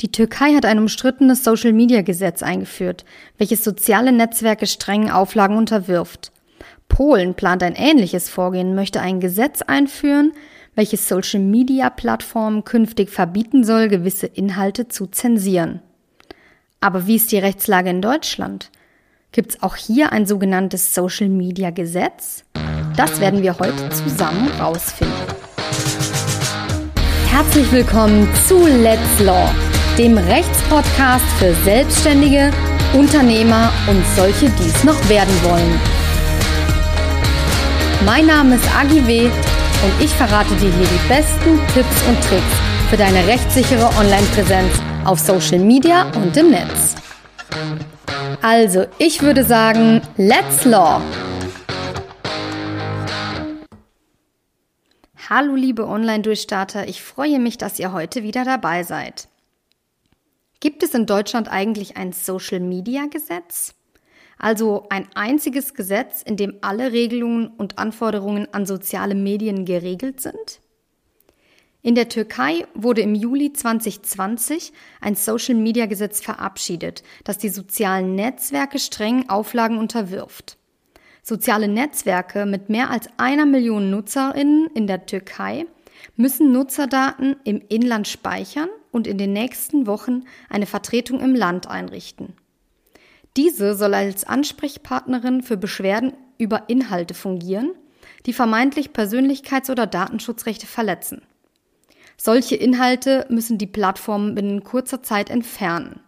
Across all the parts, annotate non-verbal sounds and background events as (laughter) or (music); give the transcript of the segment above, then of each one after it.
Die Türkei hat ein umstrittenes Social-Media-Gesetz eingeführt, welches soziale Netzwerke strengen Auflagen unterwirft. Polen plant ein ähnliches Vorgehen, möchte ein Gesetz einführen, welches Social-Media-Plattformen künftig verbieten soll, gewisse Inhalte zu zensieren. Aber wie ist die Rechtslage in Deutschland? Gibt es auch hier ein sogenanntes Social-Media-Gesetz? Das werden wir heute zusammen rausfinden. Herzlich willkommen zu Let's Law dem Rechtspodcast für Selbstständige, Unternehmer und solche, die es noch werden wollen. Mein Name ist Agi W. und ich verrate dir hier die besten Tipps und Tricks für deine rechtssichere Online-Präsenz auf Social Media und im Netz. Also, ich würde sagen, let's law! Hallo liebe Online-Durchstarter, ich freue mich, dass ihr heute wieder dabei seid. Gibt es in Deutschland eigentlich ein Social-Media-Gesetz? Also ein einziges Gesetz, in dem alle Regelungen und Anforderungen an soziale Medien geregelt sind? In der Türkei wurde im Juli 2020 ein Social-Media-Gesetz verabschiedet, das die sozialen Netzwerke strengen Auflagen unterwirft. Soziale Netzwerke mit mehr als einer Million Nutzerinnen in der Türkei müssen Nutzerdaten im Inland speichern und in den nächsten Wochen eine Vertretung im Land einrichten. Diese soll als Ansprechpartnerin für Beschwerden über Inhalte fungieren, die vermeintlich Persönlichkeits- oder Datenschutzrechte verletzen. Solche Inhalte müssen die Plattformen binnen kurzer Zeit entfernen.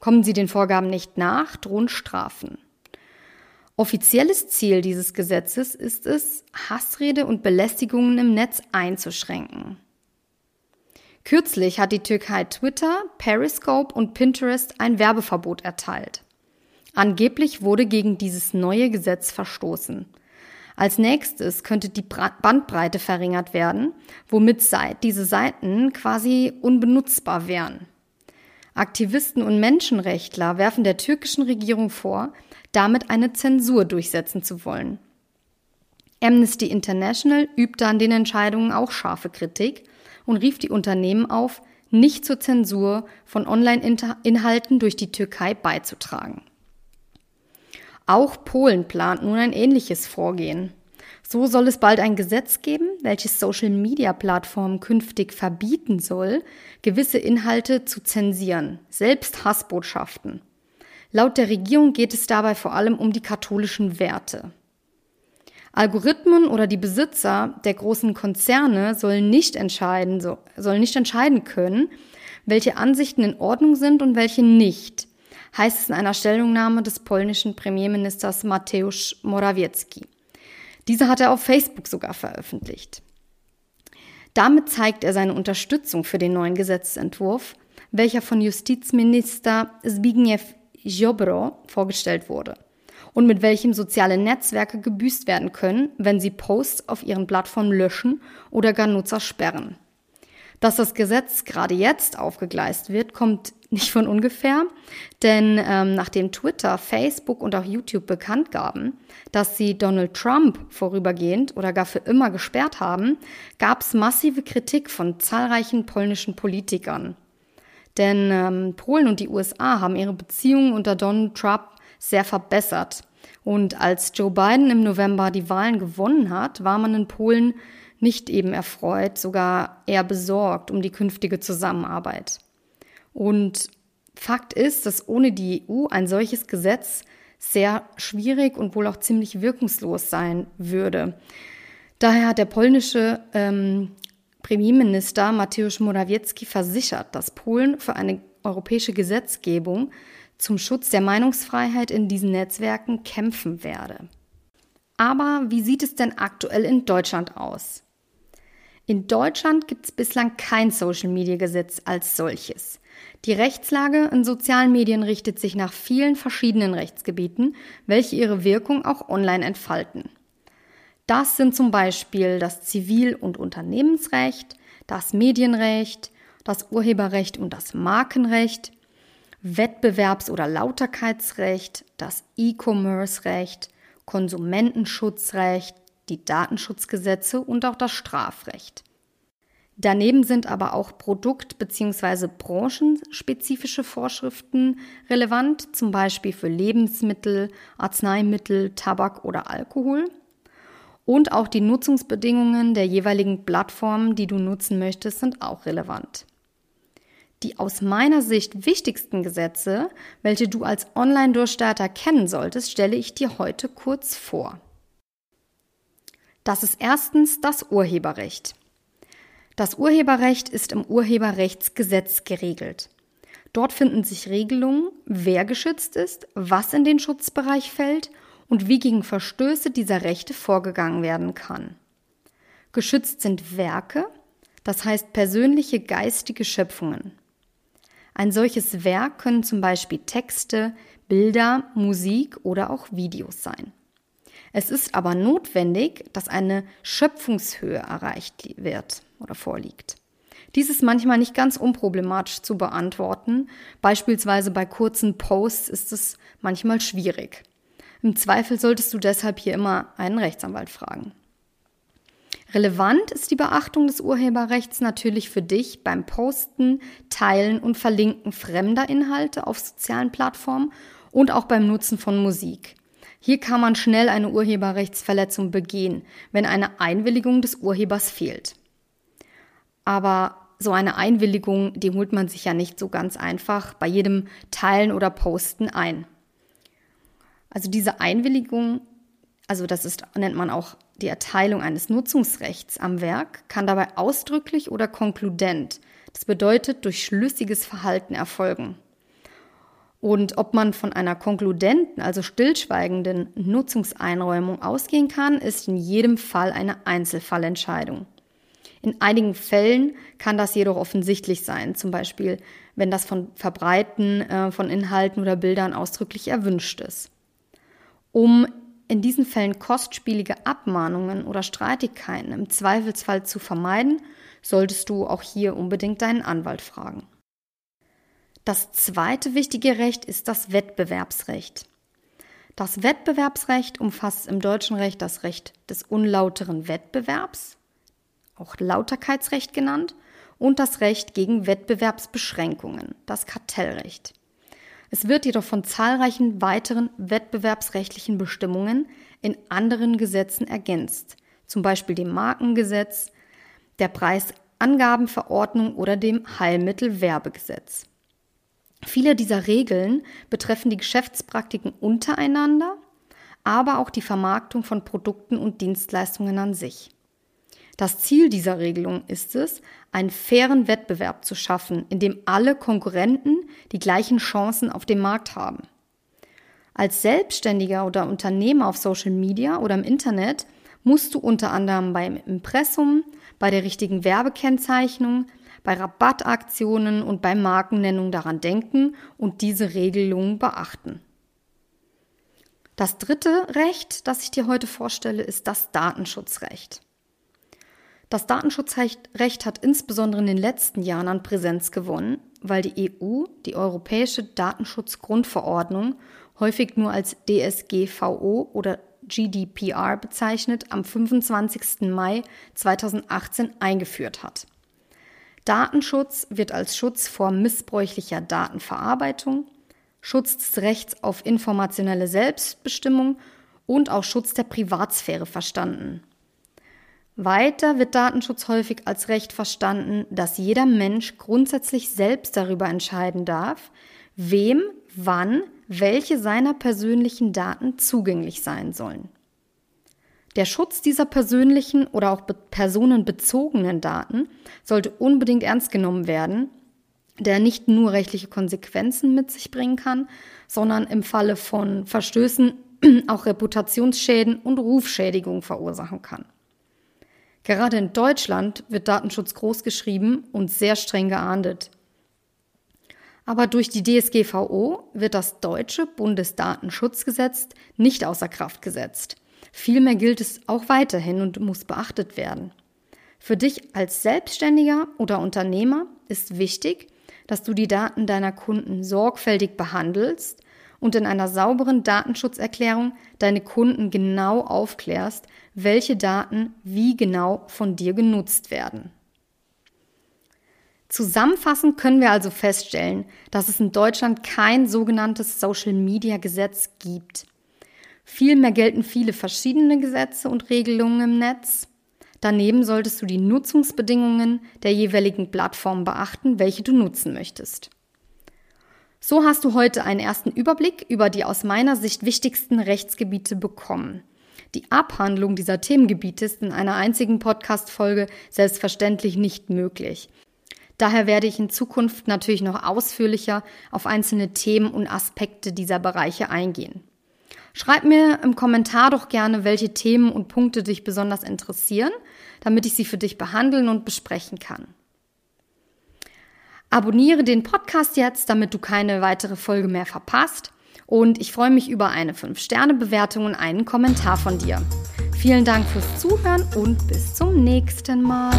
Kommen sie den Vorgaben nicht nach, drohen Strafen. Offizielles Ziel dieses Gesetzes ist es, Hassrede und Belästigungen im Netz einzuschränken. Kürzlich hat die Türkei Twitter, Periscope und Pinterest ein Werbeverbot erteilt. Angeblich wurde gegen dieses neue Gesetz verstoßen. Als nächstes könnte die Bandbreite verringert werden, womit diese Seiten quasi unbenutzbar wären. Aktivisten und Menschenrechtler werfen der türkischen Regierung vor, damit eine Zensur durchsetzen zu wollen. Amnesty International übte an den Entscheidungen auch scharfe Kritik und rief die Unternehmen auf, nicht zur Zensur von Online-Inhalten durch die Türkei beizutragen. Auch Polen plant nun ein ähnliches Vorgehen. So soll es bald ein Gesetz geben, welches Social-Media-Plattformen künftig verbieten soll, gewisse Inhalte zu zensieren, selbst Hassbotschaften. Laut der Regierung geht es dabei vor allem um die katholischen Werte. Algorithmen oder die Besitzer der großen Konzerne sollen nicht entscheiden, so, sollen nicht entscheiden können, welche Ansichten in Ordnung sind und welche nicht, heißt es in einer Stellungnahme des polnischen Premierministers Mateusz Morawiecki. Diese hat er auf Facebook sogar veröffentlicht. Damit zeigt er seine Unterstützung für den neuen Gesetzentwurf, welcher von Justizminister Zbigniew Ziobro vorgestellt wurde und mit welchem soziale Netzwerke gebüßt werden können, wenn sie Posts auf ihren Plattformen löschen oder gar Nutzer sperren. Dass das Gesetz gerade jetzt aufgegleist wird, kommt nicht von ungefähr, denn ähm, nachdem Twitter, Facebook und auch YouTube bekannt gaben, dass sie Donald Trump vorübergehend oder gar für immer gesperrt haben, gab es massive Kritik von zahlreichen polnischen Politikern. Denn ähm, Polen und die USA haben ihre Beziehungen unter Donald Trump sehr verbessert. Und als Joe Biden im November die Wahlen gewonnen hat, war man in Polen nicht eben erfreut, sogar eher besorgt um die künftige Zusammenarbeit. Und Fakt ist, dass ohne die EU ein solches Gesetz sehr schwierig und wohl auch ziemlich wirkungslos sein würde. Daher hat der polnische ähm, Premierminister Mateusz Morawiecki versichert, dass Polen für eine europäische Gesetzgebung zum Schutz der Meinungsfreiheit in diesen Netzwerken kämpfen werde. Aber wie sieht es denn aktuell in Deutschland aus? In Deutschland gibt es bislang kein Social-Media-Gesetz als solches. Die Rechtslage in sozialen Medien richtet sich nach vielen verschiedenen Rechtsgebieten, welche ihre Wirkung auch online entfalten. Das sind zum Beispiel das Zivil- und Unternehmensrecht, das Medienrecht, das Urheberrecht und das Markenrecht, Wettbewerbs- oder Lauterkeitsrecht, das E-Commerce-Recht, Konsumentenschutzrecht, die Datenschutzgesetze und auch das Strafrecht. Daneben sind aber auch produkt- bzw. branchenspezifische Vorschriften relevant, zum Beispiel für Lebensmittel, Arzneimittel, Tabak oder Alkohol. Und auch die Nutzungsbedingungen der jeweiligen Plattformen, die du nutzen möchtest, sind auch relevant. Die aus meiner Sicht wichtigsten Gesetze, welche du als Online-Durchstarter kennen solltest, stelle ich dir heute kurz vor. Das ist erstens das Urheberrecht. Das Urheberrecht ist im Urheberrechtsgesetz geregelt. Dort finden sich Regelungen, wer geschützt ist, was in den Schutzbereich fällt und wie gegen Verstöße dieser Rechte vorgegangen werden kann. Geschützt sind Werke, das heißt persönliche geistige Schöpfungen. Ein solches Werk können zum Beispiel Texte, Bilder, Musik oder auch Videos sein. Es ist aber notwendig, dass eine Schöpfungshöhe erreicht wird oder vorliegt. Dies ist manchmal nicht ganz unproblematisch zu beantworten. Beispielsweise bei kurzen Posts ist es manchmal schwierig. Im Zweifel solltest du deshalb hier immer einen Rechtsanwalt fragen. Relevant ist die Beachtung des Urheberrechts natürlich für dich beim Posten, Teilen und Verlinken fremder Inhalte auf sozialen Plattformen und auch beim Nutzen von Musik. Hier kann man schnell eine Urheberrechtsverletzung begehen, wenn eine Einwilligung des Urhebers fehlt. Aber so eine Einwilligung, die holt man sich ja nicht so ganz einfach bei jedem Teilen oder Posten ein. Also diese Einwilligung, also das ist, nennt man auch die Erteilung eines Nutzungsrechts am Werk, kann dabei ausdrücklich oder konkludent, das bedeutet durch schlüssiges Verhalten erfolgen. Und ob man von einer konkludenten, also stillschweigenden Nutzungseinräumung ausgehen kann, ist in jedem Fall eine Einzelfallentscheidung. In einigen Fällen kann das jedoch offensichtlich sein, zum Beispiel wenn das von Verbreiten äh, von Inhalten oder Bildern ausdrücklich erwünscht ist. Um in diesen Fällen kostspielige Abmahnungen oder Streitigkeiten im Zweifelsfall zu vermeiden, solltest du auch hier unbedingt deinen Anwalt fragen. Das zweite wichtige Recht ist das Wettbewerbsrecht. Das Wettbewerbsrecht umfasst im deutschen Recht das Recht des unlauteren Wettbewerbs, auch Lauterkeitsrecht genannt, und das Recht gegen Wettbewerbsbeschränkungen, das Kartellrecht. Es wird jedoch von zahlreichen weiteren wettbewerbsrechtlichen Bestimmungen in anderen Gesetzen ergänzt, zum Beispiel dem Markengesetz, der Preisangabenverordnung oder dem Heilmittelwerbegesetz. Viele dieser Regeln betreffen die Geschäftspraktiken untereinander, aber auch die Vermarktung von Produkten und Dienstleistungen an sich. Das Ziel dieser Regelung ist es, einen fairen Wettbewerb zu schaffen, in dem alle Konkurrenten die gleichen Chancen auf dem Markt haben. Als Selbstständiger oder Unternehmer auf Social Media oder im Internet musst du unter anderem beim Impressum, bei der richtigen Werbekennzeichnung, bei Rabattaktionen und bei Markennennung daran denken und diese Regelungen beachten. Das dritte Recht, das ich dir heute vorstelle, ist das Datenschutzrecht. Das Datenschutzrecht hat insbesondere in den letzten Jahren an Präsenz gewonnen, weil die EU die Europäische Datenschutzgrundverordnung häufig nur als DSGVO oder GDPR bezeichnet, am 25. Mai 2018 eingeführt hat. Datenschutz wird als Schutz vor missbräuchlicher Datenverarbeitung, Schutz des Rechts auf informationelle Selbstbestimmung und auch Schutz der Privatsphäre verstanden. Weiter wird Datenschutz häufig als Recht verstanden, dass jeder Mensch grundsätzlich selbst darüber entscheiden darf, wem, wann, welche seiner persönlichen Daten zugänglich sein sollen. Der Schutz dieser persönlichen oder auch personenbezogenen Daten sollte unbedingt ernst genommen werden, der nicht nur rechtliche Konsequenzen mit sich bringen kann, sondern im Falle von Verstößen (clears throat) auch Reputationsschäden und Rufschädigung verursachen kann. Gerade in Deutschland wird Datenschutz großgeschrieben und sehr streng geahndet. Aber durch die DSGVO wird das deutsche Bundesdatenschutzgesetz nicht außer Kraft gesetzt. Vielmehr gilt es auch weiterhin und muss beachtet werden. Für dich als Selbstständiger oder Unternehmer ist wichtig, dass du die Daten deiner Kunden sorgfältig behandelst und in einer sauberen Datenschutzerklärung deine Kunden genau aufklärst, welche Daten wie genau von dir genutzt werden. Zusammenfassend können wir also feststellen, dass es in Deutschland kein sogenanntes Social-Media-Gesetz gibt. Vielmehr gelten viele verschiedene Gesetze und Regelungen im Netz. Daneben solltest du die Nutzungsbedingungen der jeweiligen Plattform beachten, welche du nutzen möchtest. So hast du heute einen ersten Überblick über die aus meiner Sicht wichtigsten Rechtsgebiete bekommen. Die Abhandlung dieser Themengebiete ist in einer einzigen Podcast-Folge selbstverständlich nicht möglich. Daher werde ich in Zukunft natürlich noch ausführlicher auf einzelne Themen und Aspekte dieser Bereiche eingehen. Schreib mir im Kommentar doch gerne, welche Themen und Punkte dich besonders interessieren, damit ich sie für dich behandeln und besprechen kann. Abonniere den Podcast jetzt, damit du keine weitere Folge mehr verpasst. Und ich freue mich über eine 5-Sterne-Bewertung und einen Kommentar von dir. Vielen Dank fürs Zuhören und bis zum nächsten Mal.